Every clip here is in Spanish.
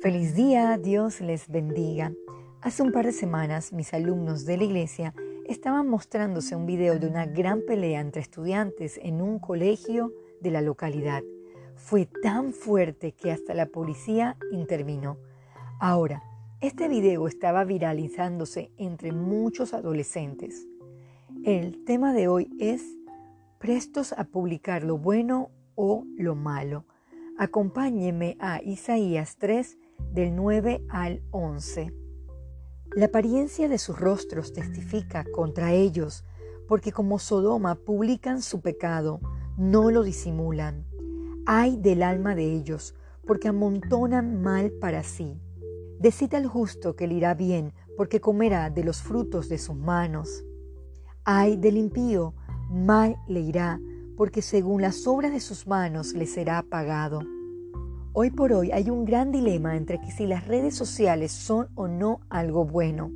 Feliz día, Dios les bendiga. Hace un par de semanas mis alumnos de la iglesia estaban mostrándose un video de una gran pelea entre estudiantes en un colegio de la localidad. Fue tan fuerte que hasta la policía intervino. Ahora, este video estaba viralizándose entre muchos adolescentes. El tema de hoy es prestos a publicar lo bueno o lo malo. Acompáñeme a Isaías 3 del 9 al 11. La apariencia de sus rostros testifica contra ellos, porque como Sodoma publican su pecado, no lo disimulan. Ay del alma de ellos, porque amontonan mal para sí. Decita al justo que le irá bien, porque comerá de los frutos de sus manos. Ay del impío, mal le irá, porque según las obras de sus manos le será pagado. Hoy por hoy hay un gran dilema entre que si las redes sociales son o no algo bueno.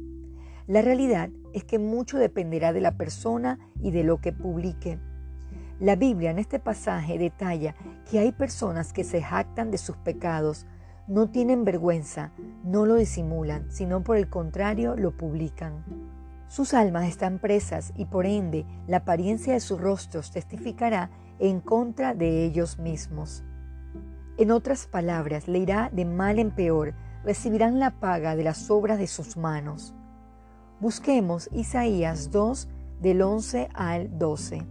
La realidad es que mucho dependerá de la persona y de lo que publique. La Biblia en este pasaje detalla que hay personas que se jactan de sus pecados, no tienen vergüenza, no lo disimulan, sino por el contrario lo publican. Sus almas están presas y por ende la apariencia de sus rostros testificará en contra de ellos mismos. En otras palabras, le irá de mal en peor, recibirán la paga de las obras de sus manos. Busquemos Isaías 2 del 11 al 12.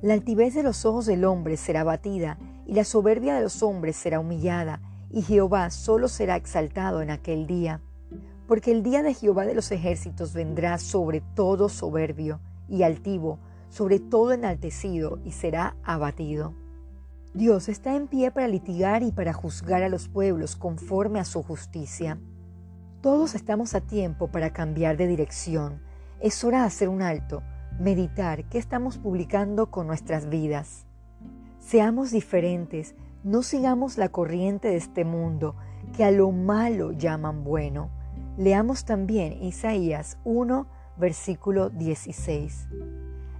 La altivez de los ojos del hombre será batida, y la soberbia de los hombres será humillada, y Jehová solo será exaltado en aquel día. Porque el día de Jehová de los ejércitos vendrá sobre todo soberbio y altivo, sobre todo enaltecido, y será abatido. Dios está en pie para litigar y para juzgar a los pueblos conforme a su justicia. Todos estamos a tiempo para cambiar de dirección. Es hora de hacer un alto, meditar qué estamos publicando con nuestras vidas. Seamos diferentes, no sigamos la corriente de este mundo, que a lo malo llaman bueno. Leamos también Isaías 1, versículo 16.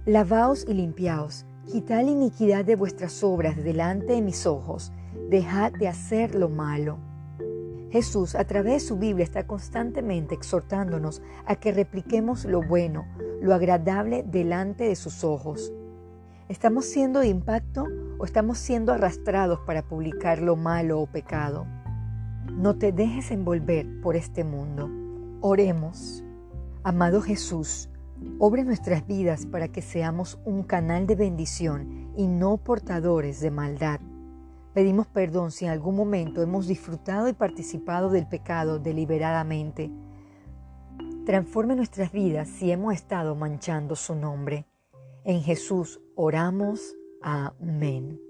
Lavaos y limpiaos Quitad la iniquidad de vuestras obras delante de mis ojos, dejad de hacer lo malo. Jesús a través de su Biblia está constantemente exhortándonos a que repliquemos lo bueno, lo agradable delante de sus ojos. ¿Estamos siendo de impacto o estamos siendo arrastrados para publicar lo malo o pecado? No te dejes envolver por este mundo. Oremos. Amado Jesús, Obra nuestras vidas para que seamos un canal de bendición y no portadores de maldad. Pedimos perdón si en algún momento hemos disfrutado y participado del pecado deliberadamente. Transforme nuestras vidas si hemos estado manchando su nombre. En Jesús oramos. Amén.